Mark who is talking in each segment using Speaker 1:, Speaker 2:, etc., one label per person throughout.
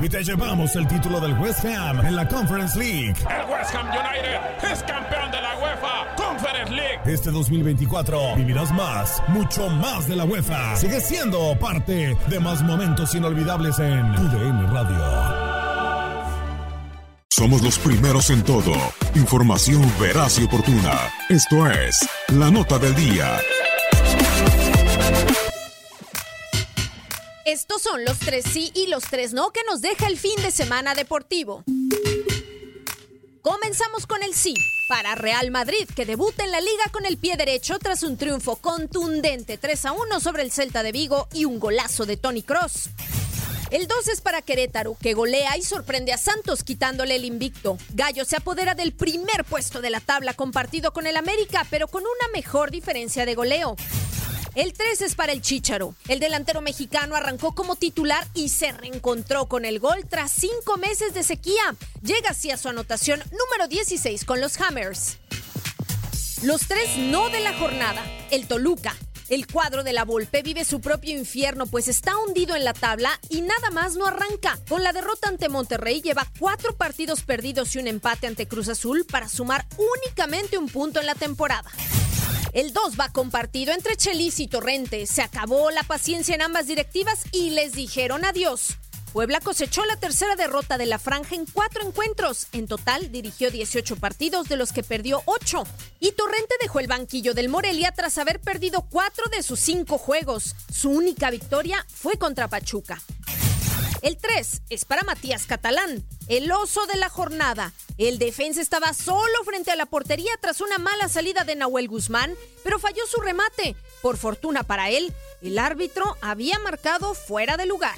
Speaker 1: Y te llevamos el título del West Ham en la Conference League.
Speaker 2: El West Ham United es campeón de la UEFA Conference League.
Speaker 1: Este 2024 vivirás más, mucho más de la UEFA. Sigue siendo parte de más momentos inolvidables en tu DN Radio.
Speaker 3: Somos los primeros en todo. Información veraz y oportuna. Esto es La Nota del Día.
Speaker 4: Estos son los tres sí y los tres no que nos deja el fin de semana deportivo. Comenzamos con el sí para Real Madrid, que debuta en la liga con el pie derecho tras un triunfo contundente 3 a 1 sobre el Celta de Vigo y un golazo de Tony Cross. El 2 es para Querétaro, que golea y sorprende a Santos quitándole el invicto. Gallo se apodera del primer puesto de la tabla compartido con el América, pero con una mejor diferencia de goleo. El 3 es para el Chícharo. El delantero mexicano arrancó como titular y se reencontró con el gol tras cinco meses de sequía. Llega así a su anotación número 16 con los Hammers. Los tres no de la jornada. El Toluca. El cuadro de la Volpe vive su propio infierno, pues está hundido en la tabla y nada más no arranca. Con la derrota ante Monterrey lleva cuatro partidos perdidos y un empate ante Cruz Azul para sumar únicamente un punto en la temporada. El 2 va compartido entre Chelis y Torrente. Se acabó la paciencia en ambas directivas y les dijeron adiós. Puebla cosechó la tercera derrota de la franja en cuatro encuentros. En total dirigió 18 partidos, de los que perdió 8. Y Torrente dejó el banquillo del Morelia tras haber perdido 4 de sus 5 juegos. Su única victoria fue contra Pachuca. El 3 es para Matías Catalán, el oso de la jornada. El defensa estaba solo frente a la portería tras una mala salida de Nahuel Guzmán, pero falló su remate. Por fortuna para él, el árbitro había marcado fuera de lugar.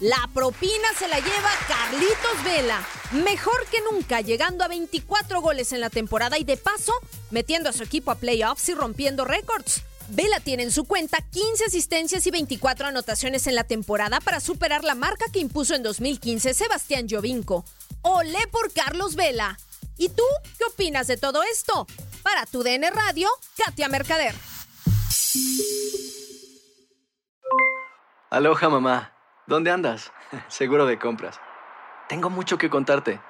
Speaker 4: La propina se la lleva Carlitos Vela. Mejor que nunca, llegando a 24 goles en la temporada y de paso metiendo a su equipo a playoffs y rompiendo récords. Vela tiene en su cuenta 15 asistencias y 24 anotaciones en la temporada para superar la marca que impuso en 2015 Sebastián Jovinco. Olé por Carlos Vela. ¿Y tú qué opinas de todo esto? Para tu DN Radio, Katia Mercader.
Speaker 5: Aloha mamá, ¿dónde andas? Seguro de compras. Tengo mucho que contarte.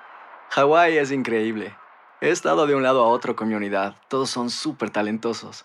Speaker 5: Hawái es increíble. He estado de un lado a otro con mi unidad. Todos son súper talentosos.